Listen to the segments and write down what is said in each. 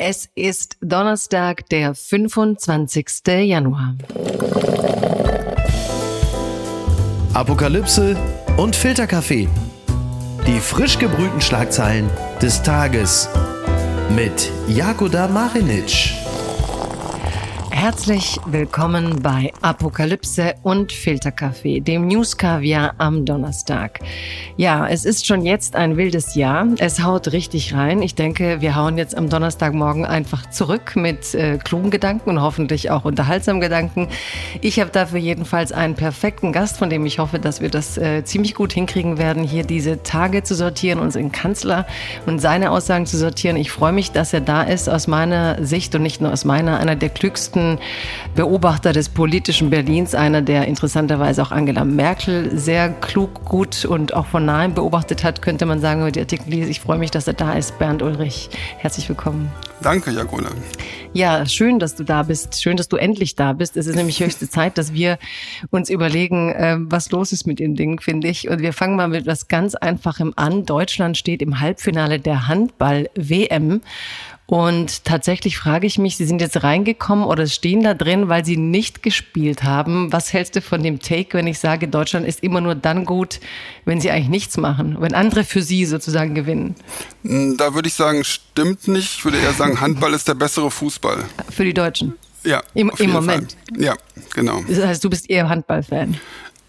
Es ist Donnerstag, der 25. Januar. Apokalypse und Filterkaffee. Die frisch gebrühten Schlagzeilen des Tages mit Jakoda Marinic. Herzlich willkommen bei Apokalypse und Filterkaffee, dem News Kaviar am Donnerstag. Ja, es ist schon jetzt ein wildes Jahr. Es haut richtig rein. Ich denke, wir hauen jetzt am Donnerstagmorgen einfach zurück mit äh, klugen Gedanken und hoffentlich auch unterhaltsamen Gedanken. Ich habe dafür jedenfalls einen perfekten Gast, von dem ich hoffe, dass wir das äh, ziemlich gut hinkriegen werden, hier diese Tage zu sortieren, unseren Kanzler und seine Aussagen zu sortieren. Ich freue mich, dass er da ist, aus meiner Sicht und nicht nur aus meiner, einer der klügsten Beobachter des politischen Berlins, einer, der interessanterweise auch Angela Merkel sehr klug, gut und auch von nahem beobachtet hat, könnte man sagen, über die Artikel lese. Ich freue mich, dass er da ist. Bernd Ulrich, herzlich willkommen. Danke, Jagone. Ja, schön, dass du da bist. Schön, dass du endlich da bist. Es ist nämlich höchste Zeit, dass wir uns überlegen, ähm, was los ist mit dem Ding, finde ich. Und wir fangen mal mit etwas ganz Einfachem an. Deutschland steht im Halbfinale der Handball-WM. Und tatsächlich frage ich mich, Sie sind jetzt reingekommen oder stehen da drin, weil Sie nicht gespielt haben. Was hältst du von dem Take, wenn ich sage, Deutschland ist immer nur dann gut, wenn Sie eigentlich nichts machen, wenn andere für Sie sozusagen gewinnen? Hm, da würde ich sagen, stimmt nicht. Ich würde eher sagen, Handball ist der bessere Fußball. Für die Deutschen? Ja. Im, im Moment? Fall. Ja, genau. Das heißt, du bist eher Handballfan?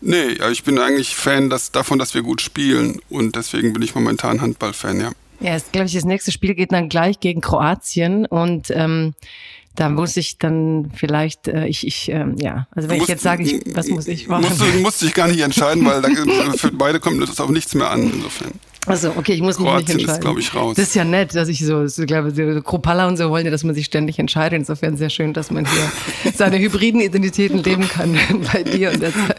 Nee, ich bin eigentlich Fan dass, davon, dass wir gut spielen und deswegen bin ich momentan Handballfan, ja. Ja, ist, glaube ich, das nächste Spiel geht dann gleich gegen Kroatien und ähm, da muss ich dann vielleicht, äh, ich, ich ähm, ja, also wenn musst, ich jetzt sage, ich, was muss ich machen? Musst du musst dich gar nicht entscheiden, weil da, für beide kommt das auf nichts mehr an, insofern. Also okay, ich muss Kroatien mich nicht entscheiden. ist, glaube ich, raus. Das ist ja nett, dass ich so, so glaube, so Kropalla und so wollen ja, dass man sich ständig entscheidet. Insofern sehr schön, dass man hier seine hybriden Identitäten leben kann bei dir und der Zeit.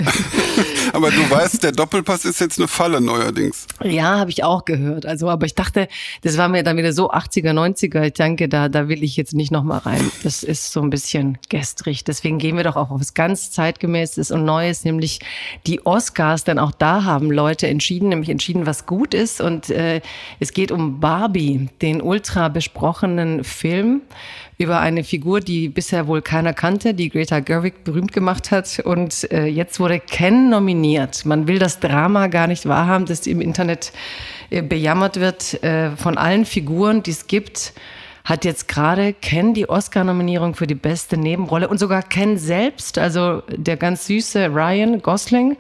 Aber du weißt, der Doppelpass ist jetzt eine Falle neuerdings. Ja, habe ich auch gehört. Also, aber ich dachte, das war mir dann wieder so 80er, 90er. Ich denke, da, da will ich jetzt nicht nochmal rein. Das ist so ein bisschen gestrig. Deswegen gehen wir doch auch auf was ganz zeitgemäßes und Neues, nämlich die Oscars. Denn auch da haben Leute entschieden, nämlich entschieden, was gut ist. Und äh, es geht um Barbie, den ultra besprochenen Film über eine Figur, die bisher wohl keiner kannte, die Greta Gerwig berühmt gemacht hat. Und äh, jetzt wurde Ken nominiert. Man will das Drama gar nicht wahrhaben, das im Internet äh, bejammert wird äh, von allen Figuren, die es gibt hat jetzt gerade Ken die Oscar-Nominierung für die beste Nebenrolle und sogar Ken selbst, also der ganz süße Ryan Gosling,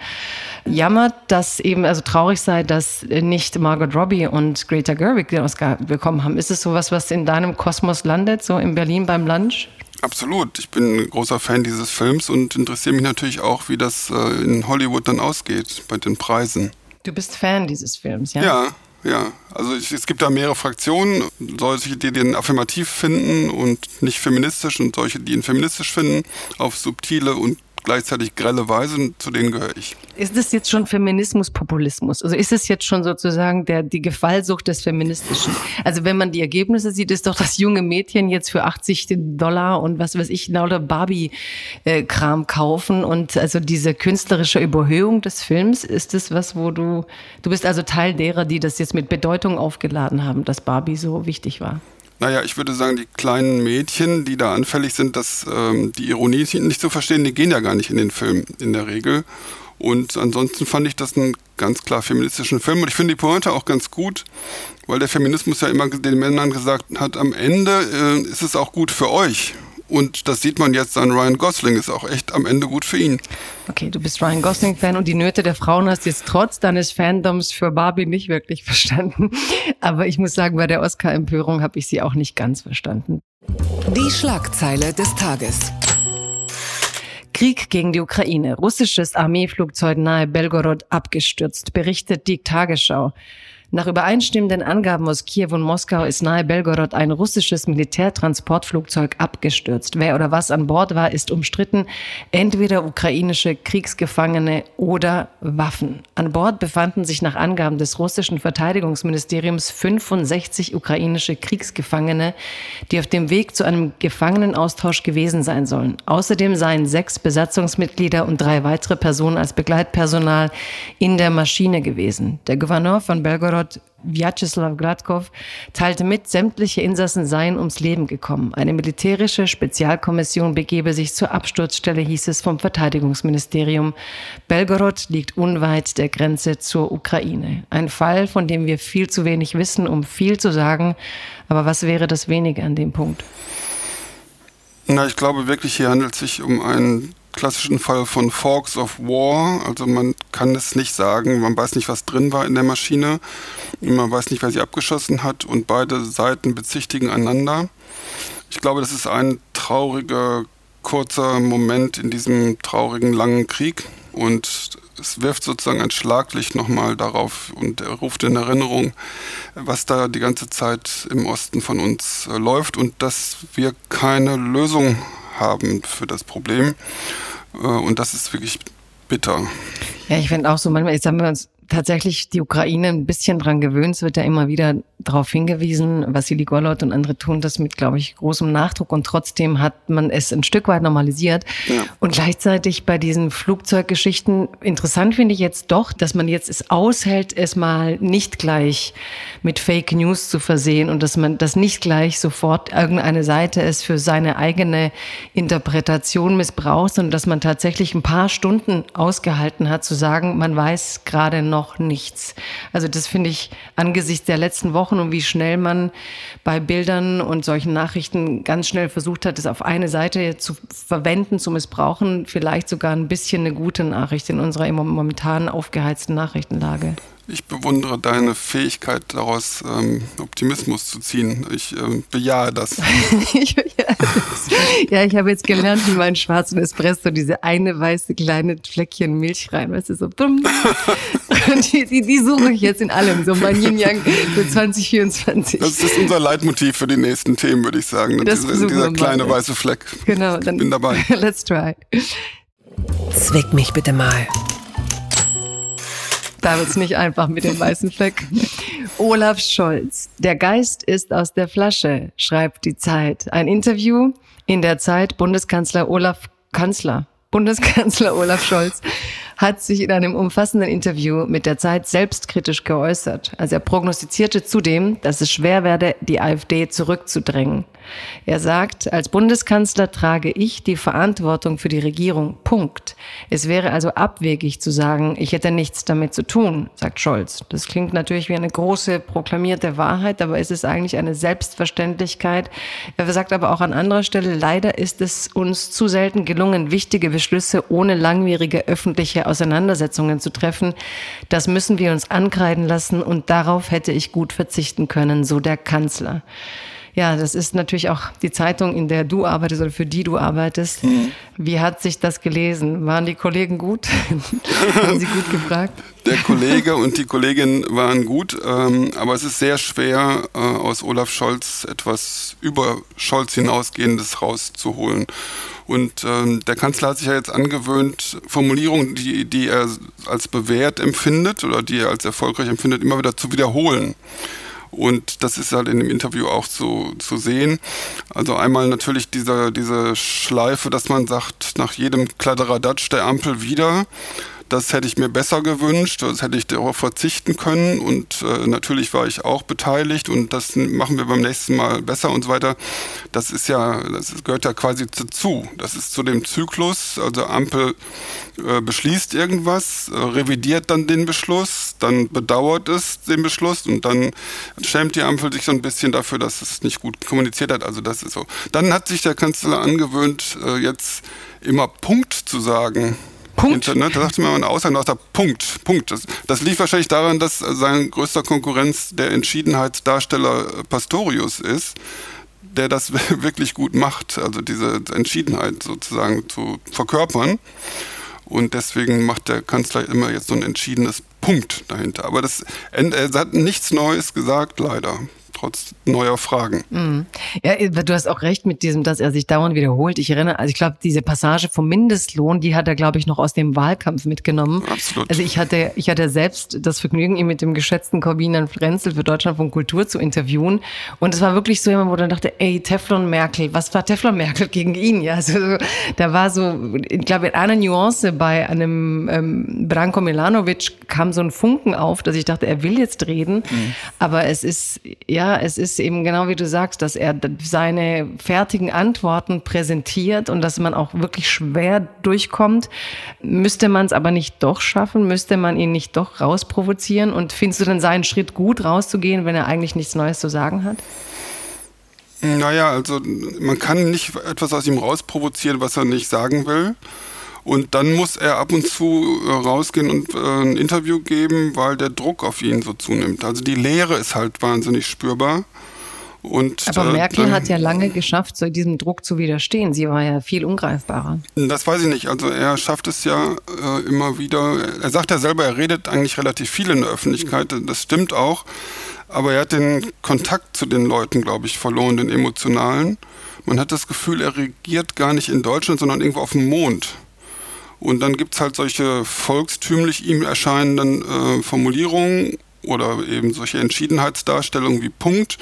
jammert, dass eben also traurig sei, dass nicht Margot Robbie und Greta Gerwig den Oscar bekommen haben. Ist es sowas, was in deinem Kosmos landet, so in Berlin beim Lunch? Absolut. Ich bin ein großer Fan dieses Films und interessiere mich natürlich auch, wie das äh, in Hollywood dann ausgeht bei den Preisen. Du bist Fan dieses Films, ja? Ja, ja, also ich, es gibt da mehrere Fraktionen, solche, die den affirmativ finden und nicht feministisch und solche, die ihn feministisch finden, auf subtile und gleichzeitig grelle Weise, zu denen gehöre ich. Ist das jetzt schon Feminismus, Populismus? Also ist es jetzt schon sozusagen der, die Gefallsucht des Feministischen? Also wenn man die Ergebnisse sieht, ist doch das junge Mädchen jetzt für 80 Dollar und was weiß ich, lauter Barbie-Kram kaufen und also diese künstlerische Überhöhung des Films, ist das was, wo du, du bist also Teil derer, die das jetzt mit Bedeutung aufgeladen haben, dass Barbie so wichtig war? Naja, ich würde sagen, die kleinen Mädchen, die da anfällig sind, dass ähm, die Ironie nicht zu verstehen, die gehen ja gar nicht in den Film in der Regel. Und ansonsten fand ich das einen ganz klar feministischen Film. Und ich finde die Pointe auch ganz gut, weil der Feminismus ja immer den Männern gesagt hat, am Ende äh, ist es auch gut für euch. Und das sieht man jetzt an Ryan Gosling, ist auch echt am Ende gut für ihn. Okay, du bist Ryan Gosling-Fan und die Nöte der Frauen hast jetzt trotz deines Fandoms für Barbie nicht wirklich verstanden. Aber ich muss sagen, bei der Oscar-Empörung habe ich sie auch nicht ganz verstanden. Die Schlagzeile des Tages. Krieg gegen die Ukraine. Russisches Armeeflugzeug nahe Belgorod abgestürzt, berichtet die Tagesschau. Nach übereinstimmenden Angaben aus Kiew und Moskau ist nahe Belgorod ein russisches Militärtransportflugzeug abgestürzt. Wer oder was an Bord war, ist umstritten. Entweder ukrainische Kriegsgefangene oder Waffen. An Bord befanden sich nach Angaben des russischen Verteidigungsministeriums 65 ukrainische Kriegsgefangene, die auf dem Weg zu einem Gefangenenaustausch gewesen sein sollen. Außerdem seien sechs Besatzungsmitglieder und drei weitere Personen als Begleitpersonal in der Maschine gewesen. Der Gouverneur von Belgorod Belgorod Vyacheslav Gladkov teilte mit, sämtliche Insassen seien ums Leben gekommen. Eine militärische Spezialkommission begebe sich zur Absturzstelle, hieß es vom Verteidigungsministerium. Belgorod liegt unweit der Grenze zur Ukraine. Ein Fall, von dem wir viel zu wenig wissen, um viel zu sagen. Aber was wäre das Wenige an dem Punkt? Na, ich glaube wirklich, hier handelt es sich um einen klassischen Fall von Forks of War. Also man kann es nicht sagen, man weiß nicht, was drin war in der Maschine, man weiß nicht, wer sie abgeschossen hat und beide Seiten bezichtigen einander. Ich glaube, das ist ein trauriger, kurzer Moment in diesem traurigen, langen Krieg und es wirft sozusagen ein Schlaglicht nochmal darauf und ruft in Erinnerung, was da die ganze Zeit im Osten von uns äh, läuft und dass wir keine Lösung haben für das Problem. Äh, und das ist wirklich bitter. Ja, ich finde auch so, manchmal, jetzt haben wir uns tatsächlich die Ukraine ein bisschen dran gewöhnt. Es wird ja immer wieder darauf hingewiesen, Vassili Golot und andere tun das mit, glaube ich, großem Nachdruck und trotzdem hat man es ein Stück weit normalisiert. Ja. Und gleichzeitig bei diesen Flugzeuggeschichten, interessant finde ich jetzt doch, dass man jetzt es aushält, es mal nicht gleich mit Fake News zu versehen und dass man das nicht gleich sofort irgendeine Seite es für seine eigene Interpretation missbraucht, sondern dass man tatsächlich ein paar Stunden ausgehalten hat zu sagen, man weiß gerade noch, noch nichts. Also das finde ich angesichts der letzten Wochen und wie schnell man bei Bildern und solchen Nachrichten ganz schnell versucht hat, es auf eine Seite zu verwenden, zu missbrauchen, vielleicht sogar ein bisschen eine gute Nachricht in unserer momentan aufgeheizten Nachrichtenlage. Ich bewundere deine Fähigkeit, daraus ähm, Optimismus zu ziehen. Ich ähm, bejahe das. ich bejahe das. Ja, ich habe jetzt gelernt, wie mein schwarzen Espresso diese eine weiße kleine Fleckchen Milch rein, weißt du, so bumm. Und die, die, die, suche ich jetzt in allem, so mein Yin Yang für 2024. Das ist unser Leitmotiv für die nächsten Themen, würde ich sagen. Das dieser, dieser kleine mal. weiße Fleck. Genau, dann ich bin dabei. Let's try. Zwick mich bitte mal. Da wird's nicht einfach mit dem weißen Fleck. Olaf Scholz. Der Geist ist aus der Flasche, schreibt die Zeit. Ein Interview in der Zeit Bundeskanzler Olaf Kanzler. Bundeskanzler Olaf Scholz hat sich in einem umfassenden Interview mit der Zeit selbstkritisch geäußert. Also er prognostizierte zudem, dass es schwer werde, die AfD zurückzudrängen. Er sagt, als Bundeskanzler trage ich die Verantwortung für die Regierung. Punkt. Es wäre also abwegig zu sagen, ich hätte nichts damit zu tun, sagt Scholz. Das klingt natürlich wie eine große proklamierte Wahrheit, aber es ist eigentlich eine Selbstverständlichkeit. Er sagt aber auch an anderer Stelle, leider ist es uns zu selten gelungen, wichtige Beschlüsse ohne langwierige öffentliche Auseinandersetzungen zu treffen. Das müssen wir uns ankreiden lassen und darauf hätte ich gut verzichten können, so der Kanzler. Ja, das ist natürlich auch die Zeitung, in der du arbeitest oder für die du arbeitest. Mhm. Wie hat sich das gelesen? Waren die Kollegen gut? Haben sie gut gefragt? Der Kollege und die Kollegin waren gut, ähm, aber es ist sehr schwer, äh, aus Olaf Scholz etwas über Scholz hinausgehendes rauszuholen. Und ähm, der Kanzler hat sich ja jetzt angewöhnt, Formulierungen, die, die er als bewährt empfindet oder die er als erfolgreich empfindet, immer wieder zu wiederholen. Und das ist halt in dem Interview auch zu, zu sehen. Also einmal natürlich diese, diese Schleife, dass man sagt, nach jedem Kladderadatsch der Ampel wieder das hätte ich mir besser gewünscht, das hätte ich darauf verzichten können und äh, natürlich war ich auch beteiligt und das machen wir beim nächsten Mal besser und so weiter. Das ist ja, das gehört ja quasi dazu. Das ist zu dem Zyklus, also Ampel äh, beschließt irgendwas, äh, revidiert dann den Beschluss, dann bedauert es den Beschluss und dann schämt die Ampel sich so ein bisschen dafür, dass es nicht gut kommuniziert hat. Also das ist so. Dann hat sich der Kanzler angewöhnt, äh, jetzt immer Punkt zu sagen. Punkt. Internet, da sagte mir ein Ausländer, der Punkt, Punkt. Das, das liegt wahrscheinlich daran, dass sein größter Konkurrenz der Entschiedenheitsdarsteller Pastorius ist, der das wirklich gut macht, also diese Entschiedenheit sozusagen zu verkörpern. Und deswegen macht der Kanzler immer jetzt so ein entschiedenes Punkt dahinter. Aber das, er hat nichts Neues gesagt, leider trotz neuer Fragen. Mhm. Ja, du hast auch recht mit diesem, dass er sich dauernd wiederholt. Ich erinnere, also ich glaube, diese Passage vom Mindestlohn, die hat er, glaube ich, noch aus dem Wahlkampf mitgenommen. Absolut. Also ich hatte, ich hatte selbst das Vergnügen, ihn mit dem geschätzten Corbinian Frenzel für Deutschland von Kultur zu interviewen. Und es war wirklich so jemand, wo dann dachte, ey, Teflon Merkel, was war Teflon Merkel gegen ihn? Ja, also da war so, ich glaube, eine Nuance bei einem ähm, Branko Milanovic kam so ein Funken auf, dass ich dachte, er will jetzt reden. Mhm. Aber es ist, ja, es ist eben genau wie du sagst, dass er seine fertigen Antworten präsentiert und dass man auch wirklich schwer durchkommt. Müsste man es aber nicht doch schaffen? Müsste man ihn nicht doch rausprovozieren? Und findest du denn seinen Schritt gut, rauszugehen, wenn er eigentlich nichts Neues zu sagen hat? Naja, also man kann nicht etwas aus ihm rausprovozieren, was er nicht sagen will. Und dann muss er ab und zu äh, rausgehen und äh, ein Interview geben, weil der Druck auf ihn so zunimmt. Also die Leere ist halt wahnsinnig spürbar. Und, Aber äh, Merkel äh, hat ja lange geschafft, so diesem Druck zu widerstehen. Sie war ja viel ungreifbarer. Das weiß ich nicht. Also er schafft es ja äh, immer wieder. Er sagt ja selber, er redet eigentlich relativ viel in der Öffentlichkeit. Das stimmt auch. Aber er hat den Kontakt zu den Leuten, glaube ich, verloren, den emotionalen. Man hat das Gefühl, er regiert gar nicht in Deutschland, sondern irgendwo auf dem Mond. Und dann gibt es halt solche volkstümlich ihm erscheinenden äh, Formulierungen oder eben solche Entschiedenheitsdarstellungen wie Punkt.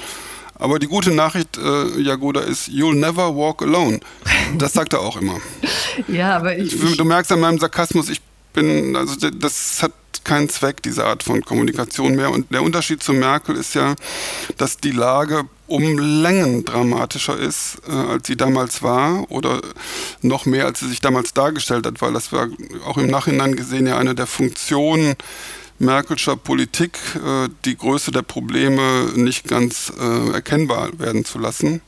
Aber die gute Nachricht, äh, Jagoda, ist, you'll never walk alone. Das sagt er auch immer. ja, aber ich, Du merkst an meinem Sarkasmus, ich bin, also das hat keinen Zweck, diese Art von Kommunikation mehr. Und der Unterschied zu Merkel ist ja, dass die Lage um Längen dramatischer ist, äh, als sie damals war oder noch mehr, als sie sich damals dargestellt hat, weil das war auch im Nachhinein gesehen ja eine der Funktionen Merkelscher Politik, äh, die Größe der Probleme nicht ganz äh, erkennbar werden zu lassen.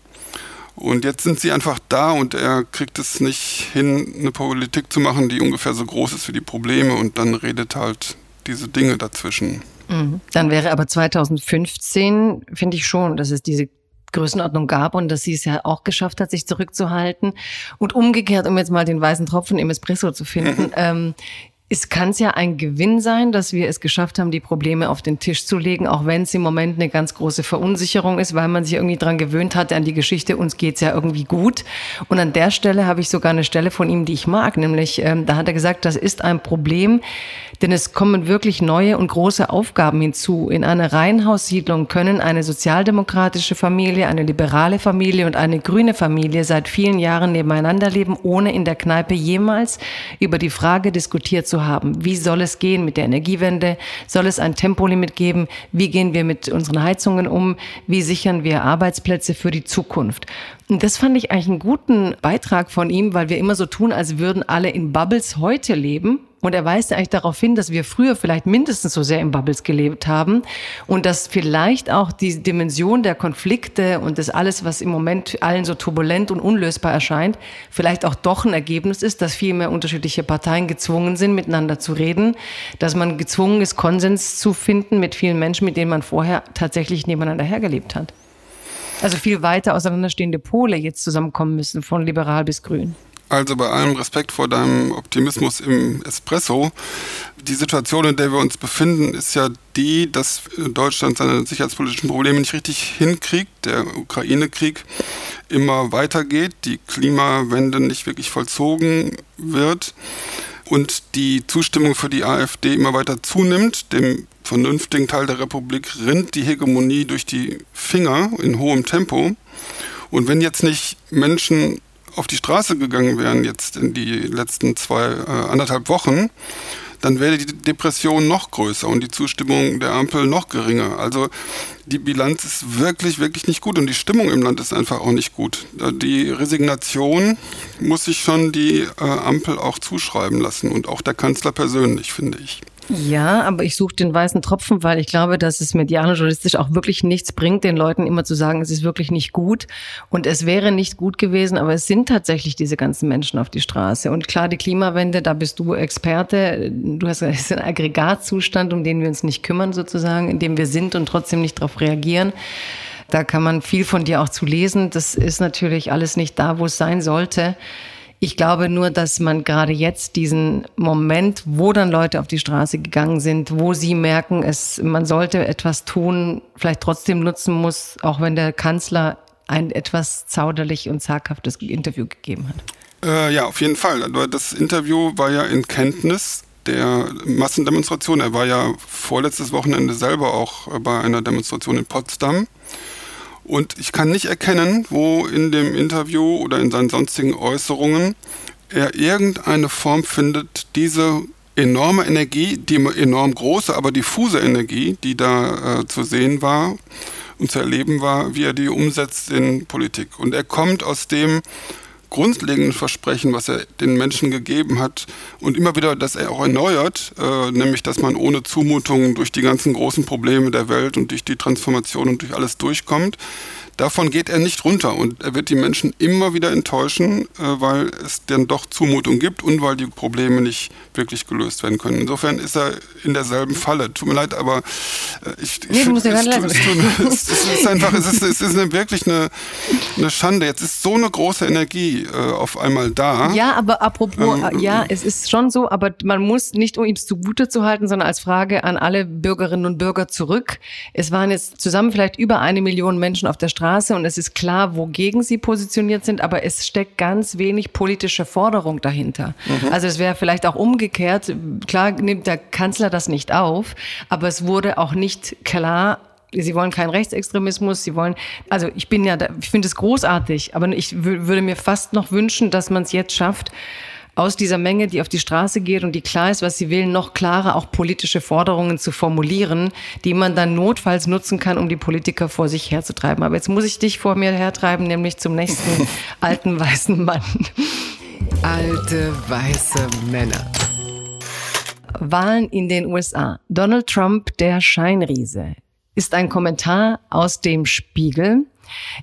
Und jetzt sind sie einfach da und er kriegt es nicht hin, eine Politik zu machen, die ungefähr so groß ist wie die Probleme und dann redet halt diese Dinge dazwischen. Mhm. Dann wäre aber 2015, finde ich schon, dass es diese Größenordnung gab und dass sie es ja auch geschafft hat, sich zurückzuhalten. Und umgekehrt, um jetzt mal den weißen Tropfen im Espresso zu finden, ähm, es kann es ja ein Gewinn sein, dass wir es geschafft haben, die Probleme auf den Tisch zu legen, auch wenn es im Moment eine ganz große Verunsicherung ist, weil man sich irgendwie dran gewöhnt hatte an die Geschichte, uns geht's ja irgendwie gut. Und an der Stelle habe ich sogar eine Stelle von ihm, die ich mag, nämlich ähm, da hat er gesagt, das ist ein Problem, denn es kommen wirklich neue und große Aufgaben hinzu. In einer Reihenhaussiedlung können eine sozialdemokratische Familie, eine liberale Familie und eine grüne Familie seit vielen Jahren nebeneinander leben, ohne in der Kneipe jemals über die Frage diskutiert zu haben. Wie soll es gehen mit der Energiewende? Soll es ein Tempolimit geben? Wie gehen wir mit unseren Heizungen um? Wie sichern wir Arbeitsplätze für die Zukunft? Und das fand ich eigentlich einen guten Beitrag von ihm, weil wir immer so tun, als würden alle in Bubbles heute leben. Und er weist eigentlich darauf hin, dass wir früher vielleicht mindestens so sehr in Bubbles gelebt haben und dass vielleicht auch die Dimension der Konflikte und das alles, was im Moment allen so turbulent und unlösbar erscheint, vielleicht auch doch ein Ergebnis ist, dass viel mehr unterschiedliche Parteien gezwungen sind, miteinander zu reden, dass man gezwungen ist, Konsens zu finden mit vielen Menschen, mit denen man vorher tatsächlich nebeneinander hergelebt hat. Also viel weiter auseinanderstehende Pole jetzt zusammenkommen müssen, von liberal bis grün. Also bei allem Respekt vor deinem Optimismus im Espresso, die Situation, in der wir uns befinden, ist ja die, dass Deutschland seine sicherheitspolitischen Probleme nicht richtig hinkriegt, der Ukraine-Krieg immer weitergeht, die Klimawende nicht wirklich vollzogen wird und die Zustimmung für die AfD immer weiter zunimmt, dem vernünftigen Teil der Republik rinnt die Hegemonie durch die Finger in hohem Tempo. Und wenn jetzt nicht Menschen auf die Straße gegangen wären, jetzt in die letzten zwei, äh, anderthalb Wochen, dann wäre die Depression noch größer und die Zustimmung der Ampel noch geringer. Also die Bilanz ist wirklich, wirklich nicht gut und die Stimmung im Land ist einfach auch nicht gut. Die Resignation muss sich schon die äh, Ampel auch zuschreiben lassen und auch der Kanzler persönlich, finde ich. Ja, aber ich suche den weißen Tropfen, weil ich glaube, dass es medial und journalistisch auch wirklich nichts bringt, den Leuten immer zu sagen, es ist wirklich nicht gut. Und es wäre nicht gut gewesen, aber es sind tatsächlich diese ganzen Menschen auf die Straße. Und klar, die Klimawende, da bist du Experte. Du hast es ist ein Aggregatzustand, um den wir uns nicht kümmern, sozusagen, in dem wir sind und trotzdem nicht darauf reagieren. Da kann man viel von dir auch zu lesen. Das ist natürlich alles nicht da, wo es sein sollte. Ich glaube nur, dass man gerade jetzt diesen Moment, wo dann Leute auf die Straße gegangen sind, wo sie merken, es, man sollte etwas tun, vielleicht trotzdem nutzen muss, auch wenn der Kanzler ein etwas zauderlich und zaghaftes Interview gegeben hat. Äh, ja, auf jeden Fall. Das Interview war ja in Kenntnis der Massendemonstration. Er war ja vorletztes Wochenende selber auch bei einer Demonstration in Potsdam. Und ich kann nicht erkennen, wo in dem Interview oder in seinen sonstigen Äußerungen er irgendeine Form findet, diese enorme Energie, die enorm große, aber diffuse Energie, die da äh, zu sehen war und zu erleben war, wie er die umsetzt in Politik. Und er kommt aus dem grundlegenden Versprechen, was er den Menschen gegeben hat und immer wieder das er auch erneuert, äh, nämlich dass man ohne Zumutungen durch die ganzen großen Probleme der Welt und durch die Transformation und durch alles durchkommt. Davon geht er nicht runter und er wird die Menschen immer wieder enttäuschen, äh, weil es dann doch Zumutung gibt und weil die Probleme nicht wirklich gelöst werden können. Insofern ist er in derselben Falle. Tut mir leid, aber äh, ich, nee, ich muss es, es, es, ist einfach, es ist, es ist eine, wirklich eine, eine Schande. Jetzt ist so eine große Energie äh, auf einmal da. Ja, aber apropos, ähm, ja, es ist schon so, aber man muss nicht, um ihm zugute zu halten, sondern als Frage an alle Bürgerinnen und Bürger zurück. Es waren jetzt zusammen vielleicht über eine Million Menschen auf der Straße Straße und es ist klar, wogegen sie positioniert sind, aber es steckt ganz wenig politische Forderung dahinter. Mhm. Also es wäre vielleicht auch umgekehrt, klar nimmt der Kanzler das nicht auf, aber es wurde auch nicht klar Sie wollen keinen Rechtsextremismus, sie wollen, also ich bin ja, da, ich finde es großartig, aber ich würde mir fast noch wünschen, dass man es jetzt schafft, aus dieser Menge, die auf die Straße geht und die klar ist, was sie will, noch klarer auch politische Forderungen zu formulieren, die man dann notfalls nutzen kann, um die Politiker vor sich herzutreiben. Aber jetzt muss ich dich vor mir hertreiben, nämlich zum nächsten alten weißen Mann. Alte weiße Männer. Wahlen in den USA. Donald Trump, der Scheinriese, ist ein Kommentar aus dem Spiegel.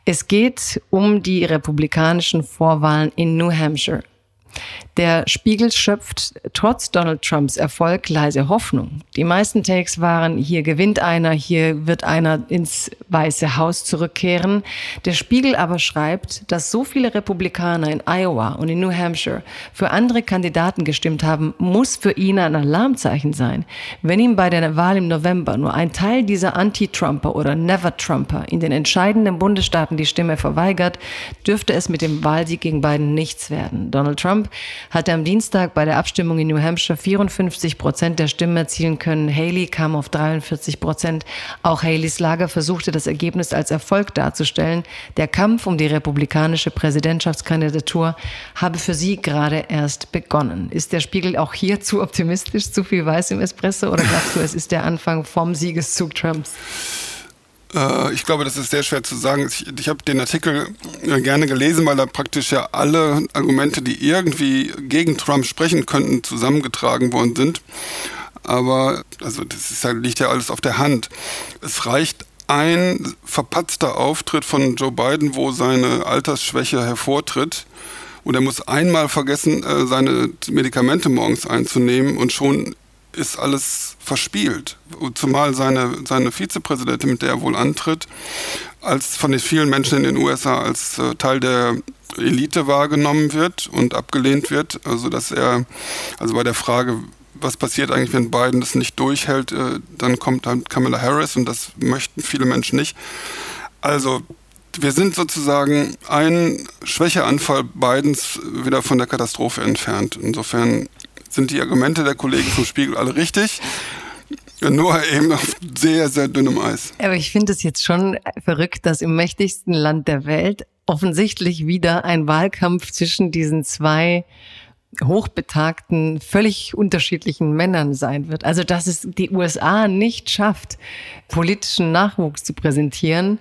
Es geht um die republikanischen Vorwahlen in New Hampshire. Der Spiegel schöpft trotz Donald Trumps Erfolg leise Hoffnung. Die meisten Takes waren, hier gewinnt einer, hier wird einer ins Weiße Haus zurückkehren. Der Spiegel aber schreibt, dass so viele Republikaner in Iowa und in New Hampshire für andere Kandidaten gestimmt haben, muss für ihn ein Alarmzeichen sein. Wenn ihm bei der Wahl im November nur ein Teil dieser Anti-Trumper oder Never-Trumper in den entscheidenden Bundesstaaten die Stimme verweigert, dürfte es mit dem Wahlsieg gegen Biden nichts werden. Donald Trump hatte am Dienstag bei der Abstimmung in New Hampshire 54 Prozent der Stimmen erzielen können. Haley kam auf 43 Prozent. Auch Haleys Lager versuchte das Ergebnis als Erfolg darzustellen. Der Kampf um die republikanische Präsidentschaftskandidatur habe für sie gerade erst begonnen. Ist der Spiegel auch hier zu optimistisch, zu viel Weiß im Espresso oder glaubst du, es ist der Anfang vom Siegeszug Trumps? Äh, ich glaube, das ist sehr schwer zu sagen. Ich, ich habe den Artikel äh, gerne gelesen, weil da praktisch ja alle Argumente, die irgendwie gegen Trump sprechen könnten, zusammengetragen worden sind. Aber also das ist, liegt ja alles auf der Hand. Es reicht ein verpatzter Auftritt von Joe Biden, wo seine Altersschwäche hervortritt. Und er muss einmal vergessen, äh, seine Medikamente morgens einzunehmen und schon ist alles verspielt. Zumal seine, seine Vizepräsidentin, mit der er wohl antritt, als von den vielen Menschen in den USA als äh, Teil der Elite wahrgenommen wird und abgelehnt wird. Also dass er, also bei der Frage, was passiert eigentlich, wenn Biden das nicht durchhält, äh, dann kommt dann Kamala Harris und das möchten viele Menschen nicht. Also wir sind sozusagen ein Schwächeanfall Bidens wieder von der Katastrophe entfernt. Insofern sind die Argumente der Kollegen vom Spiegel alle richtig. Nur eben auf sehr, sehr dünnem Eis. Aber ich finde es jetzt schon verrückt, dass im mächtigsten Land der Welt offensichtlich wieder ein Wahlkampf zwischen diesen zwei hochbetagten, völlig unterschiedlichen Männern sein wird. Also, dass es die USA nicht schafft, politischen Nachwuchs zu präsentieren,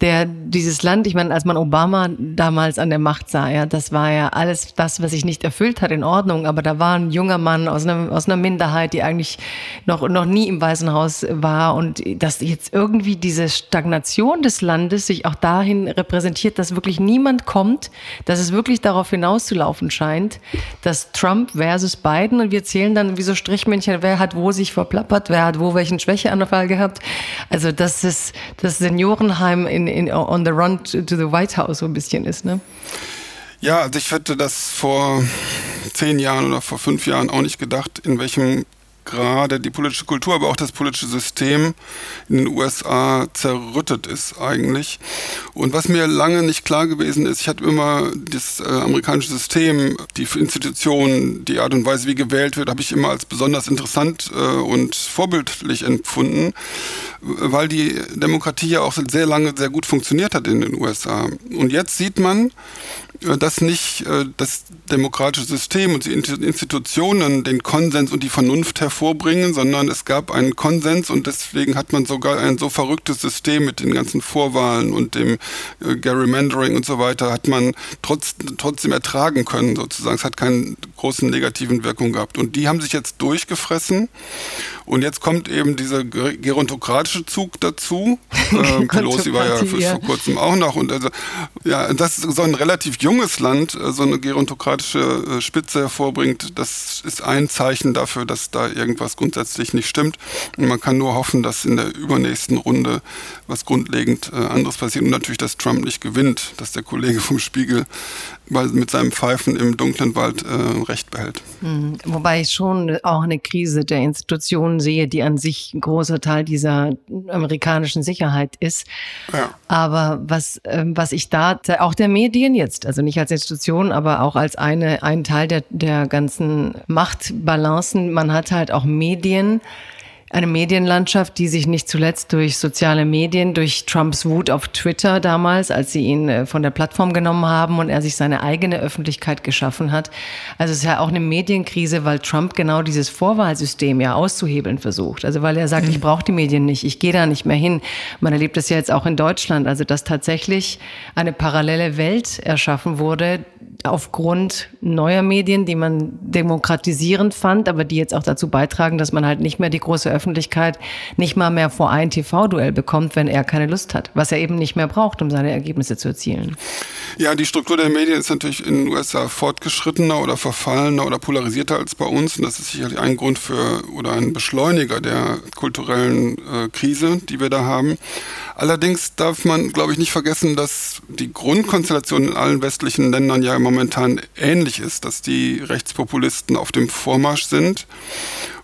der dieses Land, ich meine, als man Obama damals an der Macht sah, ja, das war ja alles das, was sich nicht erfüllt hat, in Ordnung. Aber da war ein junger Mann aus einer, aus einer Minderheit, die eigentlich noch, noch nie im Weißen Haus war. Und dass jetzt irgendwie diese Stagnation des Landes sich auch dahin repräsentiert, dass wirklich niemand kommt, dass es wirklich darauf hinauszulaufen scheint, dass Trump versus Biden und wir zählen dann wie so Strichmännchen, wer hat wo sich verplappert, wer hat wo welchen Schwächeanfall gehabt. Also, das ist das Seniorenheim in in, on the run to, the White House so ein bisschen ist, ne? Ja, also ich hätte das vor zehn Jahren oder vor fünf Jahren auch nicht gedacht, in welchem gerade die politische Kultur, aber auch das politische System in den USA zerrüttet ist eigentlich. Und was mir lange nicht klar gewesen ist, ich hatte immer das äh, amerikanische System, die Institutionen, die Art und Weise, wie gewählt wird, habe ich immer als besonders interessant äh, und vorbildlich empfunden, weil die Demokratie ja auch sehr lange sehr gut funktioniert hat in den USA. Und jetzt sieht man, dass nicht äh, das demokratische System und die Institutionen den Konsens und die Vernunft hervorbringen, sondern es gab einen Konsens und deswegen hat man sogar ein so verrücktes System mit den ganzen Vorwahlen und dem äh, Gerrymandering und so weiter, hat man trotz, trotzdem ertragen können sozusagen. Es hat keine großen negativen Wirkungen gehabt. Und die haben sich jetzt durchgefressen und jetzt kommt eben dieser gerontokratische Zug dazu. Ähm, Pelosi war ja vor kurzem auch noch. Und also, ja, das ist so ein relativ junges Land, äh, so eine gerontokratische äh, Spitze hervorbringt. Das ist ein Zeichen dafür, dass da irgendwas grundsätzlich nicht stimmt. Und man kann nur hoffen, dass in der übernächsten Runde was grundlegend äh, anderes passiert. Und natürlich, dass Trump nicht gewinnt, dass der Kollege vom Spiegel mit seinem Pfeifen im dunklen Wald Recht behält. Mhm. Wobei ich schon auch eine Krise der Institutionen sehe, die an sich ein großer Teil dieser amerikanischen Sicherheit ist. Ja. Aber was, äh, was ich da, auch der Medien jetzt, also nicht als Institution, aber auch als eine, ein Teil der, der ganzen Machtbalancen, man hat halt auch Medien, eine Medienlandschaft, die sich nicht zuletzt durch soziale Medien, durch Trumps Wut auf Twitter damals, als sie ihn äh, von der Plattform genommen haben und er sich seine eigene Öffentlichkeit geschaffen hat. Also es ist ja auch eine Medienkrise, weil Trump genau dieses Vorwahlsystem ja auszuhebeln versucht. Also weil er sagt, mhm. ich brauche die Medien nicht, ich gehe da nicht mehr hin. Man erlebt das ja jetzt auch in Deutschland, also dass tatsächlich eine parallele Welt erschaffen wurde, aufgrund neuer Medien, die man demokratisierend fand, aber die jetzt auch dazu beitragen, dass man halt nicht mehr die große Öffentlichkeit nicht mal mehr vor ein TV-Duell bekommt, wenn er keine Lust hat, was er eben nicht mehr braucht, um seine Ergebnisse zu erzielen. Ja, die Struktur der Medien ist natürlich in den USA fortgeschrittener oder verfallener oder polarisierter als bei uns. Und das ist sicherlich ein Grund für oder ein Beschleuniger der kulturellen äh, Krise, die wir da haben. Allerdings darf man, glaube ich, nicht vergessen, dass die Grundkonstellation in allen westlichen Ländern ja momentan ähnlich ist, dass die Rechtspopulisten auf dem Vormarsch sind.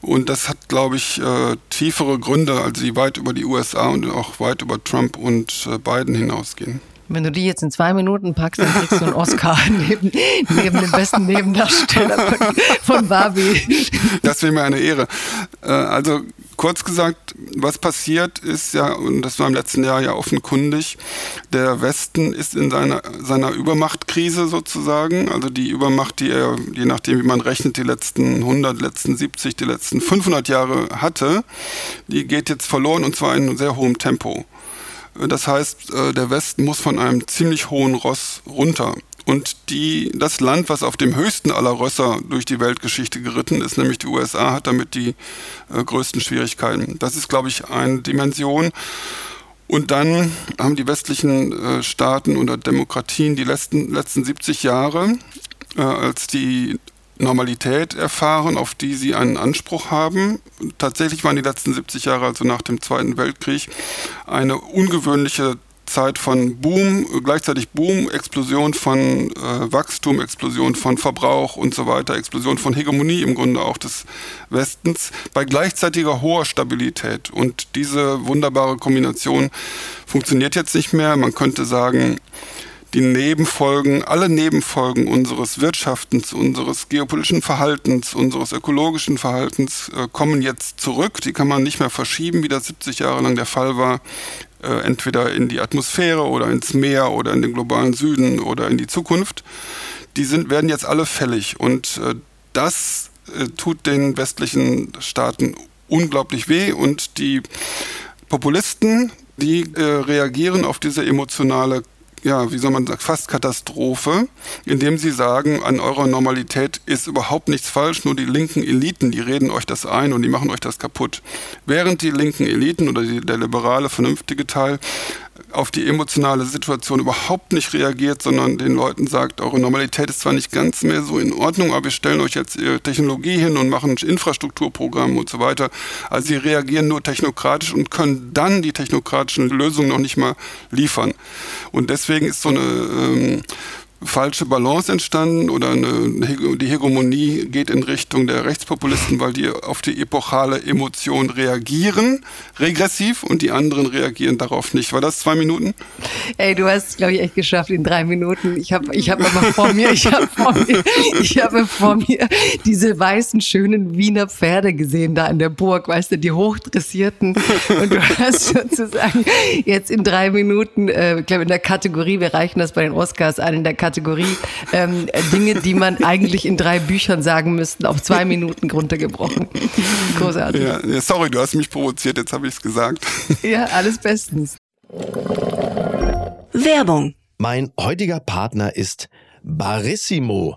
Und das hat, glaube ich, äh, tiefere Gründe, also die weit über die USA und auch weit über Trump und äh, Biden hinausgehen. Wenn du die jetzt in zwei Minuten packst, dann kriegst du einen Oscar neben, neben dem besten Nebendarsteller von, von Barbie. Das wäre mir eine Ehre. Äh, also kurz gesagt, was passiert ist ja, und das war im letzten Jahr ja offenkundig, der Westen ist in seiner, seiner Übermachtkrise sozusagen, also die Übermacht, die er, je nachdem wie man rechnet, die letzten 100, letzten 70, die letzten 500 Jahre hatte, die geht jetzt verloren und zwar in sehr hohem Tempo. Das heißt, äh, der Westen muss von einem ziemlich hohen Ross runter. Und die, das Land, was auf dem höchsten aller Rösser durch die Weltgeschichte geritten ist, nämlich die USA, hat damit die äh, größten Schwierigkeiten. Das ist, glaube ich, eine Dimension. Und dann haben die westlichen äh, Staaten oder Demokratien die letzten, letzten 70 Jahre, äh, als die Normalität erfahren, auf die sie einen Anspruch haben. Tatsächlich waren die letzten 70 Jahre, also nach dem Zweiten Weltkrieg, eine ungewöhnliche Zeit von Boom, gleichzeitig Boom, Explosion von äh, Wachstum, Explosion von Verbrauch und so weiter, Explosion von Hegemonie im Grunde auch des Westens, bei gleichzeitiger hoher Stabilität. Und diese wunderbare Kombination funktioniert jetzt nicht mehr. Man könnte sagen, die Nebenfolgen, alle Nebenfolgen unseres Wirtschaftens, unseres geopolitischen Verhaltens, unseres ökologischen Verhaltens äh, kommen jetzt zurück. Die kann man nicht mehr verschieben, wie das 70 Jahre lang der Fall war. Äh, entweder in die Atmosphäre oder ins Meer oder in den globalen Süden oder in die Zukunft, die sind, werden jetzt alle fällig. Und äh, das äh, tut den westlichen Staaten unglaublich weh und die Populisten, die äh, reagieren auf diese emotionale ja, wie soll man sagen, fast Katastrophe, indem sie sagen, an eurer Normalität ist überhaupt nichts falsch, nur die linken Eliten, die reden euch das ein und die machen euch das kaputt. Während die linken Eliten oder die, der liberale, vernünftige Teil auf die emotionale Situation überhaupt nicht reagiert, sondern den Leuten sagt, eure Normalität ist zwar nicht ganz mehr so in Ordnung, aber wir stellen euch jetzt Technologie hin und machen Infrastrukturprogramme und so weiter. Also sie reagieren nur technokratisch und können dann die technokratischen Lösungen noch nicht mal liefern. Und deswegen ist so eine ähm, falsche Balance entstanden oder eine, die Hegemonie geht in Richtung der Rechtspopulisten, weil die auf die epochale Emotion reagieren, regressiv, und die anderen reagieren darauf nicht. War das zwei Minuten? Ey, du hast es, glaube ich, echt geschafft in drei Minuten. Ich habe ich hab aber vor mir, ich habe vor habe vor mir diese weißen, schönen Wiener Pferde gesehen da in der Burg, weißt du, die hochdressierten. Und du hast sozusagen jetzt in drei Minuten, äh, ich glaube, in der Kategorie, wir reichen das bei den Oscars an, in der Kategorie Kategorie ähm, Dinge, die man eigentlich in drei Büchern sagen müsste, auf zwei Minuten runtergebrochen. Großartig. Ja, sorry, du hast mich provoziert, jetzt habe ich es gesagt. Ja, alles bestens. Werbung. Mein heutiger Partner ist Barissimo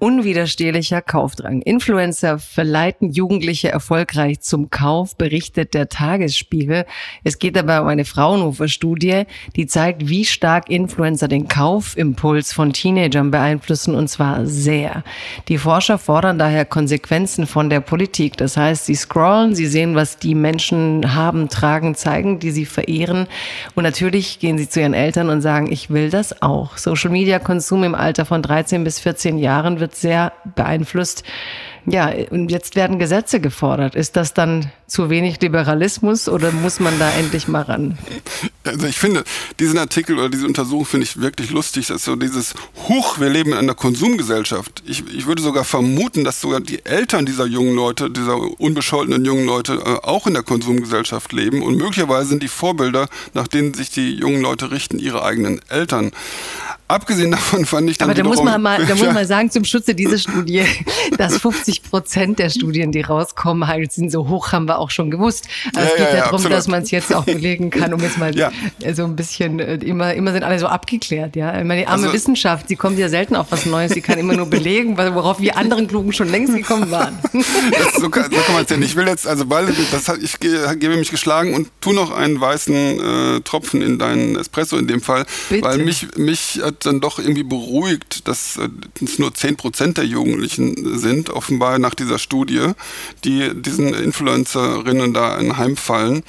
Unwiderstehlicher Kaufdrang. Influencer verleiten Jugendliche erfolgreich zum Kauf, berichtet der Tagesspiegel. Es geht dabei um eine Fraunhofer-Studie, die zeigt, wie stark Influencer den Kaufimpuls von Teenagern beeinflussen und zwar sehr. Die Forscher fordern daher Konsequenzen von der Politik. Das heißt, sie scrollen, sie sehen, was die Menschen haben, tragen, zeigen, die sie verehren und natürlich gehen sie zu ihren Eltern und sagen, ich will das auch. Social Media Konsum im Alter von 13 bis 14 Jahren wird wird sehr beeinflusst. Ja, und jetzt werden Gesetze gefordert. Ist das dann zu wenig Liberalismus oder muss man da endlich mal ran? Also ich finde, diesen Artikel oder diese Untersuchung finde ich wirklich lustig. Das ist so dieses Huch, wir leben in einer Konsumgesellschaft. Ich, ich würde sogar vermuten, dass sogar die Eltern dieser jungen Leute, dieser unbescholtenen jungen Leute äh, auch in der Konsumgesellschaft leben und möglicherweise sind die Vorbilder, nach denen sich die jungen Leute richten, ihre eigenen Eltern. Abgesehen davon fand ich dann Aber da muss man mal, da muss man sagen, zum Schutze dieser Studie, dass 50 Prozent der Studien, die rauskommen, halt sind so hoch, haben wir auch schon gewusst. Aber ja, es geht ja, ja darum, absolut. dass man es jetzt auch belegen kann, um jetzt mal ja. so ein bisschen, äh, immer, immer sind alle so abgeklärt, ja. Ich meine, die arme also, Wissenschaft, die kommt ja selten auf was Neues, die kann immer nur belegen, worauf wir anderen Klugen schon längst gekommen waren. Das, so, kann, so kann man es ja nicht. Ich will jetzt, also weil das hat, ich gebe mich geschlagen und tu noch einen weißen äh, Tropfen in deinen Espresso in dem Fall, Bitte. weil mich, mich hat dann doch irgendwie beruhigt, dass äh, es nur 10 Prozent der Jugendlichen sind, offenbar nach dieser Studie, die diesen Influencerinnen da anheimfallen.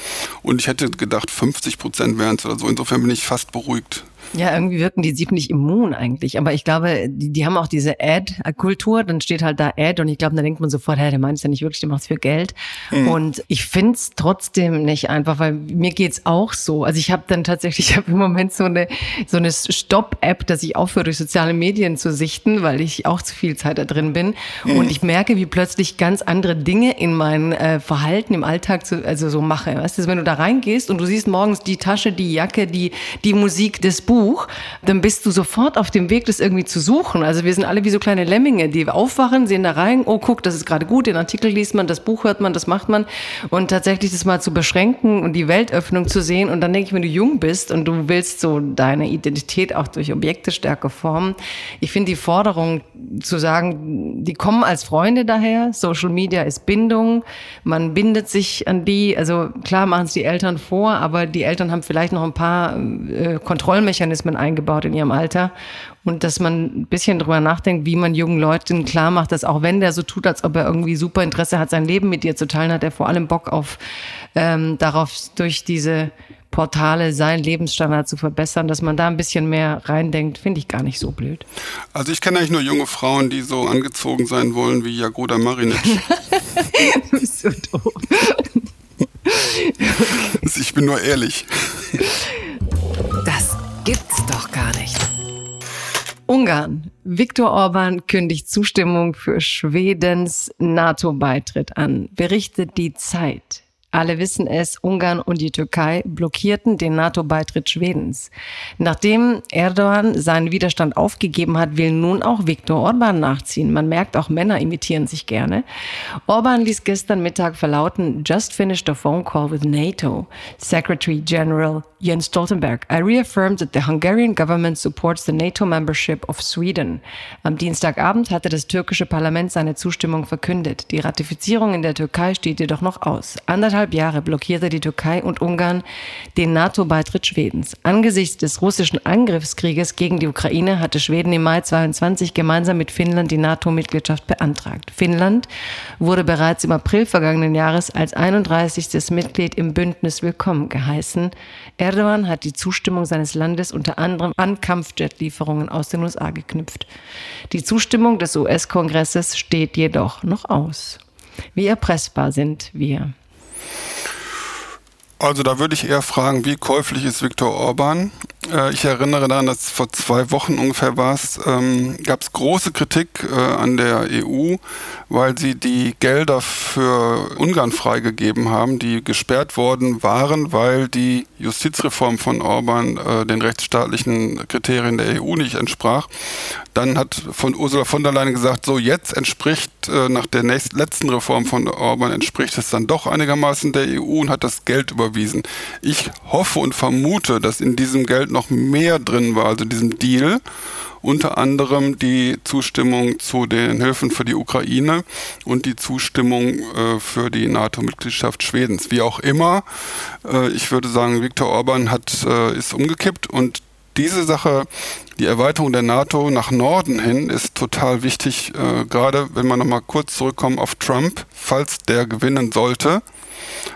Und ich hätte gedacht, 50 Prozent wären es oder so. Insofern bin ich fast beruhigt. Ja, irgendwie wirken die sieben nicht immun eigentlich. Aber ich glaube, die, die haben auch diese Ad-Kultur. Dann steht halt da Ad und ich glaube, da denkt man sofort, hey, der meint es ja nicht wirklich, der macht es für Geld. Mhm. Und ich finde es trotzdem nicht einfach, weil mir geht's auch so. Also ich habe dann tatsächlich, ich habe im Moment so eine, so eine Stop-App, dass ich aufhöre, durch soziale Medien zu sichten, weil ich auch zu viel Zeit da drin bin. Mhm. Und ich merke, wie plötzlich ganz andere Dinge in mein äh, Verhalten im Alltag zu, also so mache. Weißt du, wenn du da reingehst und du siehst morgens die Tasche, die Jacke, die, die Musik, das Buch, Buch, dann bist du sofort auf dem Weg, das irgendwie zu suchen. Also wir sind alle wie so kleine Lemminge, die aufwachen, sehen da rein, oh guck, das ist gerade gut, den Artikel liest man, das Buch hört man, das macht man. Und tatsächlich das mal zu beschränken und die Weltöffnung zu sehen. Und dann denke ich, wenn du jung bist und du willst so deine Identität auch durch Objekte stärker formen, ich finde die Forderung zu sagen, die kommen als Freunde daher, Social Media ist Bindung, man bindet sich an die, also klar machen es die Eltern vor, aber die Eltern haben vielleicht noch ein paar äh, Kontrollmechanismen eingebaut in ihrem Alter und dass man ein bisschen drüber nachdenkt, wie man jungen Leuten klar macht, dass auch wenn der so tut, als ob er irgendwie super Interesse hat, sein Leben mit dir zu teilen, hat er vor allem Bock auf ähm, darauf durch diese Portale seinen Lebensstandard zu verbessern, dass man da ein bisschen mehr reindenkt, finde ich gar nicht so blöd. Also ich kenne eigentlich nur junge Frauen, die so angezogen sein wollen wie Jagoda Marinic. du bist so doof. ich bin nur ehrlich. Gibt's doch gar nicht. Ungarn. Viktor Orban kündigt Zustimmung für Schwedens NATO-Beitritt an, berichtet die Zeit. Alle wissen es, Ungarn und die Türkei blockierten den NATO-Beitritt Schwedens. Nachdem Erdogan seinen Widerstand aufgegeben hat, will nun auch Viktor Orban nachziehen. Man merkt, auch Männer imitieren sich gerne. Orban ließ gestern Mittag verlauten, just finished a phone call with NATO. Secretary General Jens Stoltenberg. I reaffirmed that the Hungarian government supports the NATO membership of Sweden. Am Dienstagabend hatte das türkische Parlament seine Zustimmung verkündet. Die Ratifizierung in der Türkei steht jedoch noch aus. Anderthalb anderthalb Jahre blockierte die Türkei und Ungarn den NATO-Beitritt Schwedens. Angesichts des russischen Angriffskrieges gegen die Ukraine hatte Schweden im Mai 22 gemeinsam mit Finnland die NATO-Mitgliedschaft beantragt. Finnland wurde bereits im April vergangenen Jahres als 31. Mitglied im Bündnis willkommen geheißen. Erdogan hat die Zustimmung seines Landes unter anderem an Kampfjetlieferungen aus den USA geknüpft. Die Zustimmung des US-Kongresses steht jedoch noch aus. Wie erpressbar sind wir? Also da würde ich eher fragen, wie käuflich ist Viktor Orban? Äh, ich erinnere daran, dass vor zwei Wochen ungefähr war es, ähm, gab es große Kritik äh, an der EU, weil sie die Gelder für Ungarn freigegeben haben, die gesperrt worden waren, weil die Justizreform von Orban äh, den rechtsstaatlichen Kriterien der EU nicht entsprach. Dann hat von Ursula von der Leyen gesagt, so jetzt entspricht äh, nach der nächsten, letzten Reform von Orban entspricht es dann doch einigermaßen der EU und hat das Geld überwiesen. Ich hoffe und vermute, dass in diesem Geld noch mehr drin war, also diesem Deal unter anderem die Zustimmung zu den Hilfen für die Ukraine und die Zustimmung äh, für die NATO-Mitgliedschaft Schwedens. Wie auch immer, äh, ich würde sagen, Viktor Orban hat, äh, ist umgekippt und diese Sache, die Erweiterung der NATO nach Norden hin, ist total wichtig, äh, gerade wenn wir nochmal kurz zurückkommen auf Trump. Falls der gewinnen sollte,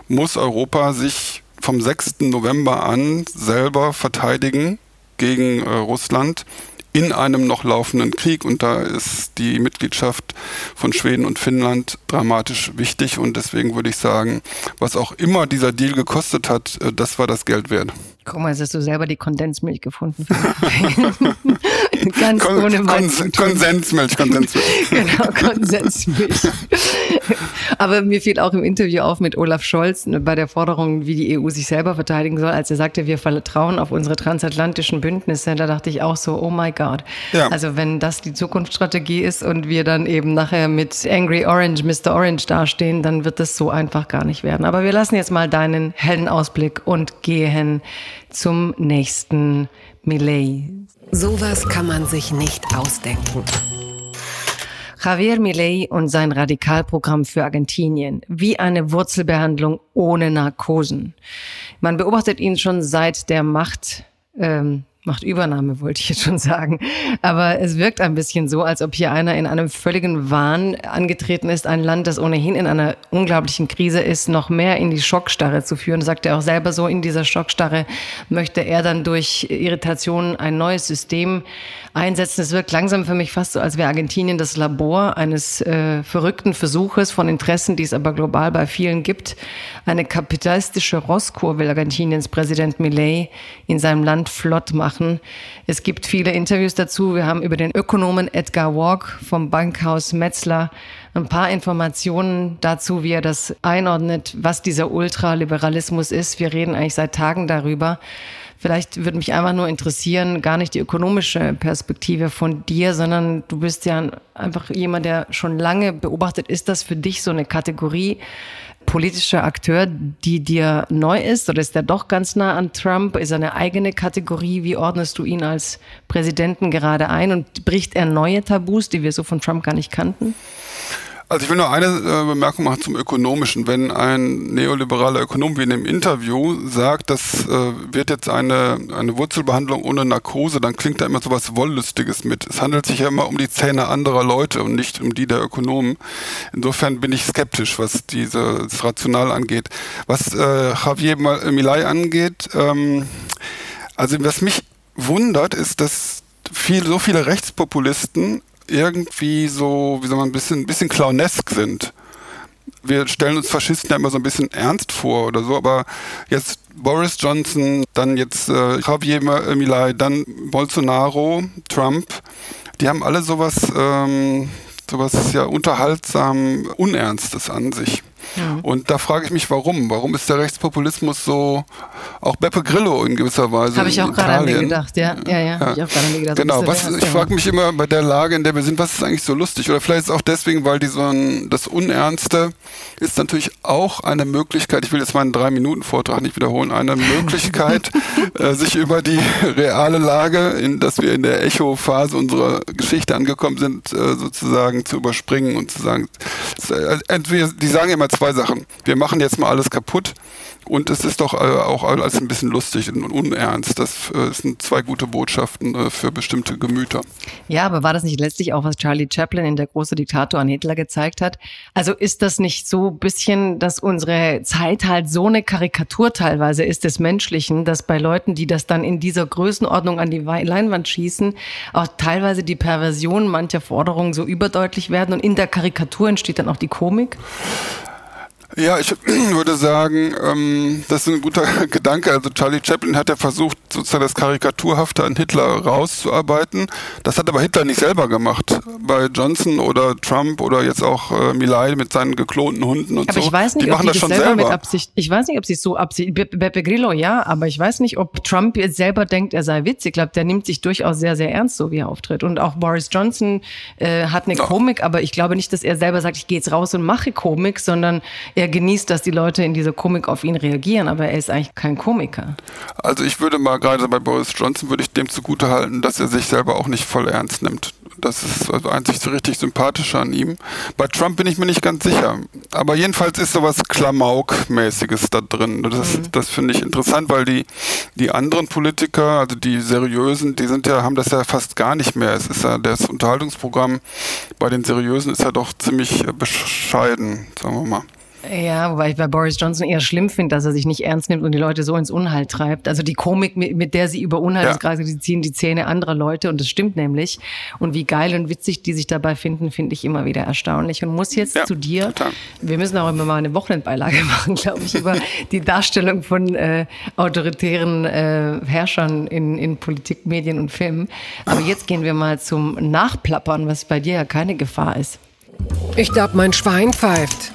muss Europa sich vom 6. November an selber verteidigen gegen äh, Russland in einem noch laufenden Krieg. Und da ist die Mitgliedschaft von Schweden und Finnland dramatisch wichtig. Und deswegen würde ich sagen, was auch immer dieser Deal gekostet hat, äh, das war das Geld wert. Guck mal, jetzt hast du selber die Kondensmilch gefunden. Ganz Kon ohne Kons Konsensmilch, Konsensmilch. genau, Konsensmilch. Aber mir fiel auch im Interview auf mit Olaf Scholz ne, bei der Forderung, wie die EU sich selber verteidigen soll, als er sagte, wir vertrauen auf unsere transatlantischen Bündnisse. Da dachte ich auch so, oh my God. Ja. Also wenn das die Zukunftsstrategie ist und wir dann eben nachher mit Angry Orange, Mr. Orange dastehen, dann wird das so einfach gar nicht werden. Aber wir lassen jetzt mal deinen hellen Ausblick und gehen zum nächsten Millet. Sowas kann man sich nicht ausdenken. Javier Milei und sein Radikalprogramm für Argentinien. Wie eine Wurzelbehandlung ohne Narkosen. Man beobachtet ihn schon seit der Macht, ähm, Machtübernahme wollte ich jetzt schon sagen. Aber es wirkt ein bisschen so, als ob hier einer in einem völligen Wahn angetreten ist, ein Land, das ohnehin in einer unglaublichen Krise ist, noch mehr in die Schockstarre zu führen. Das sagt er auch selber so, in dieser Schockstarre möchte er dann durch Irritation ein neues System einsetzen. Es wirkt langsam für mich fast so, als wäre Argentinien das Labor eines äh, verrückten Versuches von Interessen, die es aber global bei vielen gibt. Eine kapitalistische Rosskur will Argentiniens Präsident Millet in seinem Land flott machen. Es gibt viele Interviews dazu. Wir haben über den Ökonomen Edgar Walk vom Bankhaus Metzler ein paar Informationen dazu, wie er das einordnet, was dieser Ultraliberalismus ist. Wir reden eigentlich seit Tagen darüber. Vielleicht würde mich einfach nur interessieren, gar nicht die ökonomische Perspektive von dir, sondern du bist ja einfach jemand, der schon lange beobachtet. Ist das für dich so eine Kategorie politischer Akteur, die dir neu ist? Oder ist er doch ganz nah an Trump? Ist er eine eigene Kategorie? Wie ordnest du ihn als Präsidenten gerade ein? Und bricht er neue Tabus, die wir so von Trump gar nicht kannten? Also ich will nur eine äh, Bemerkung machen zum Ökonomischen. Wenn ein neoliberaler Ökonom wie in dem Interview sagt, das äh, wird jetzt eine, eine Wurzelbehandlung ohne Narkose, dann klingt da immer so was Wollüstiges mit. Es handelt sich ja immer um die Zähne anderer Leute und nicht um die der Ökonomen. Insofern bin ich skeptisch, was dieses Rational angeht. Was äh, Javier Milei angeht, ähm, also was mich wundert, ist, dass viel, so viele Rechtspopulisten irgendwie so, wie soll man, ein bisschen, ein bisschen clownesk sind. Wir stellen uns Faschisten ja immer so ein bisschen ernst vor oder so, aber jetzt Boris Johnson, dann jetzt äh, Javier Milei, dann Bolsonaro, Trump, die haben alle sowas, ähm, sowas ja unterhaltsam Unernstes an sich. Ja. Und da frage ich mich, warum? Warum ist der Rechtspopulismus so, auch Beppe Grillo in gewisser Weise? Habe ich auch gerade an mir gedacht, ja. Ja, ja, ja. ich auch gerade an mir gedacht. Genau, was, ich frage mich immer bei der Lage, in der wir sind, was ist eigentlich so lustig? Oder vielleicht ist es auch deswegen, weil die so ein, das Unernste ist natürlich auch eine Möglichkeit, ich will jetzt meinen Drei-Minuten-Vortrag nicht wiederholen, eine Möglichkeit, äh, sich über die reale Lage, in dass wir in der Echo-Phase unserer Geschichte angekommen sind, äh, sozusagen zu überspringen und zu sagen, äh, entweder, die sagen immer zwei Sachen. Wir machen jetzt mal alles kaputt und es ist doch äh, auch alles ein bisschen lustig und unernst. Das äh, sind zwei gute Botschaften äh, für bestimmte Gemüter. Ja, aber war das nicht letztlich auch, was Charlie Chaplin in Der große Diktator an Hitler gezeigt hat? Also ist das nicht so ein bisschen, dass unsere Zeit halt so eine Karikatur teilweise ist des Menschlichen, dass bei Leuten, die das dann in dieser Größenordnung an die Leinwand schießen, auch teilweise die Perversion mancher Forderungen so überdeutlich werden und in der Karikatur entsteht dann auch die Komik? Ja, ich würde sagen, ähm, das ist ein guter Gedanke. Also Charlie Chaplin hat ja versucht, sozusagen das Karikaturhafte an Hitler rauszuarbeiten. Das hat aber Hitler nicht selber gemacht. Bei Johnson oder Trump oder jetzt auch äh, Milay mit seinen geklonten Hunden und aber so. Ich weiß nicht, die ob machen die das schon selber, selber. mit Absicht. Ich weiß nicht, ob sie es so Absicht. Beppe Grillo, ja, aber ich weiß nicht, ob Trump jetzt selber denkt, er sei witzig. Ich glaube, der nimmt sich durchaus sehr, sehr ernst, so wie er auftritt. Und auch Boris Johnson äh, hat eine ja. Komik, aber ich glaube nicht, dass er selber sagt, ich gehe jetzt raus und mache Komik, sondern er genießt, dass die Leute in dieser Komik auf ihn reagieren, aber er ist eigentlich kein Komiker. Also ich würde mal gerade bei Boris Johnson würde ich dem zugute halten, dass er sich selber auch nicht voll ernst nimmt. Das ist also einzig so richtig sympathischer an ihm. Bei Trump bin ich mir nicht ganz sicher. Aber jedenfalls ist sowas Klamauk-mäßiges da drin. Das, mhm. das finde ich interessant, weil die, die anderen Politiker, also die seriösen, die sind ja, haben das ja fast gar nicht mehr. Es ist ja das Unterhaltungsprogramm bei den seriösen ist ja doch ziemlich bescheiden, sagen wir mal. Ja, wobei ich bei Boris Johnson eher schlimm finde, dass er sich nicht ernst nimmt und die Leute so ins Unheil treibt. Also die Komik, mit, der sie über Unheil ja. gerade, die ziehen die Zähne anderer Leute und das stimmt nämlich. Und wie geil und witzig die sich dabei finden, finde ich immer wieder erstaunlich. Und muss jetzt ja, zu dir, total. wir müssen auch immer mal eine Wochenendbeilage machen, glaube ich, über die Darstellung von äh, autoritären äh, Herrschern in, in Politik, Medien und Filmen. Aber jetzt gehen wir mal zum Nachplappern, was bei dir ja keine Gefahr ist. Ich glaube, mein Schwein pfeift.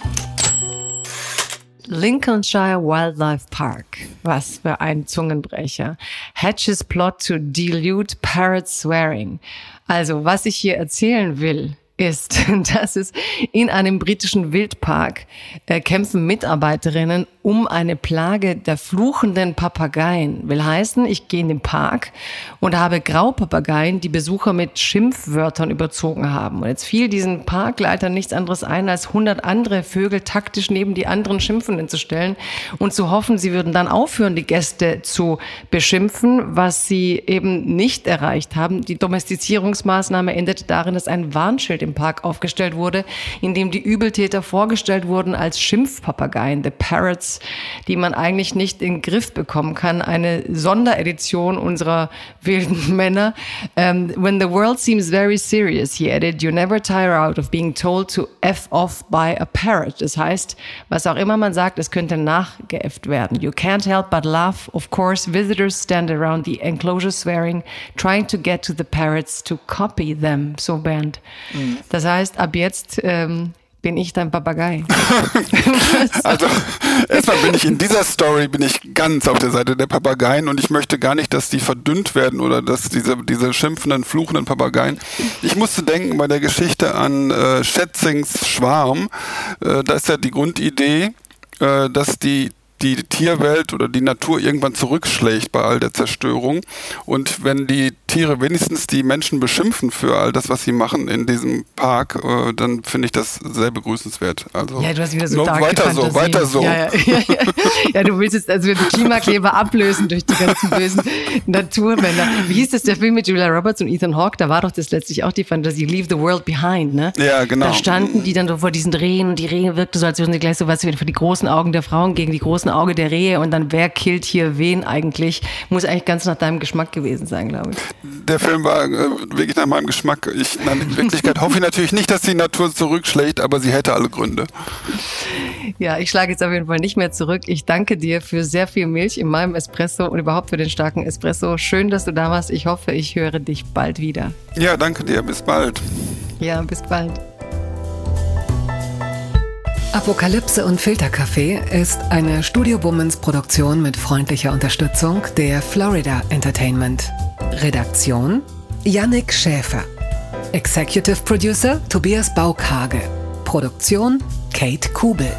Lincolnshire Wildlife Park. Was für ein Zungenbrecher. Hatches Plot to Dilute Parrot Swearing. Also, was ich hier erzählen will, ist, dass es in einem britischen Wildpark äh, kämpfen Mitarbeiterinnen um eine Plage der fluchenden Papageien. Will heißen, ich gehe in den Park und habe Graupapageien, die Besucher mit Schimpfwörtern überzogen haben. Und jetzt fiel diesen Parkleitern nichts anderes ein, als 100 andere Vögel taktisch neben die anderen Schimpfenden zu stellen und zu hoffen, sie würden dann aufhören, die Gäste zu beschimpfen, was sie eben nicht erreicht haben. Die Domestizierungsmaßnahme endete darin, dass ein Warnschild im Park aufgestellt wurde, in dem die Übeltäter vorgestellt wurden als Schimpfpapageien, the Parrots die man eigentlich nicht in den Griff bekommen kann. Eine Sonderedition unserer wilden Männer. Um, ähm, when the world seems very serious, he added, you never tire out of being told to F off by a parrot. Das heißt, was auch immer man sagt, es könnte nachgeäfft werden. You can't help but laugh. Of course, visitors stand around the enclosure swearing, trying to get to the parrots to copy them. So Bernd. Mhm. Das heißt, ab jetzt ähm, bin ich dein Papagei. also erstmal bin ich in dieser Story bin ich ganz auf der Seite der Papageien und ich möchte gar nicht, dass die verdünnt werden oder dass diese, diese schimpfenden, fluchenden Papageien. Ich musste denken bei der Geschichte an äh, Schätzings Schwarm. Äh, da ist ja die Grundidee, äh, dass die die Tierwelt oder die Natur irgendwann zurückschlägt bei all der Zerstörung. Und wenn die Tiere wenigstens die Menschen beschimpfen für all das, was sie machen in diesem Park, äh, dann finde ich das sehr begrüßenswert. Also ja, du hast wieder so no, weiter so, weiter so. Ja, ja, ja, ja, du willst jetzt also die Klimakleber ablösen durch die ganzen bösen Naturmänner. Wie hieß das der Film mit Julia Roberts und Ethan Hawke? Da war doch das letztlich auch die Fantasie Leave the World Behind, ne? Ja, genau. Da standen die dann so vor diesen Rehen und die Rehe wirkte so, als würden sie gleich so was für die großen Augen der Frauen gegen die großen Augen der Rehe und dann wer killt hier wen eigentlich? Muss eigentlich ganz nach deinem Geschmack gewesen sein, glaube ich der Film war äh, wirklich nach meinem Geschmack. Ich, in Wirklichkeit hoffe ich natürlich nicht, dass die Natur zurückschlägt, aber sie hätte alle Gründe. Ja, ich schlage jetzt auf jeden Fall nicht mehr zurück. Ich danke dir für sehr viel Milch in meinem Espresso und überhaupt für den starken Espresso. Schön, dass du da warst. Ich hoffe, ich höre dich bald wieder. Ja, danke dir. Bis bald. Ja, bis bald. Apokalypse und Filterkaffee ist eine Studio Womans Produktion mit freundlicher Unterstützung der Florida Entertainment. Redaktion Yannick Schäfer. Executive Producer Tobias Baukage. Produktion Kate Kubel.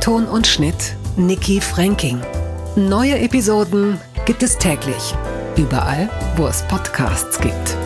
Ton und Schnitt Nikki Franking. Neue Episoden gibt es täglich. Überall, wo es Podcasts gibt.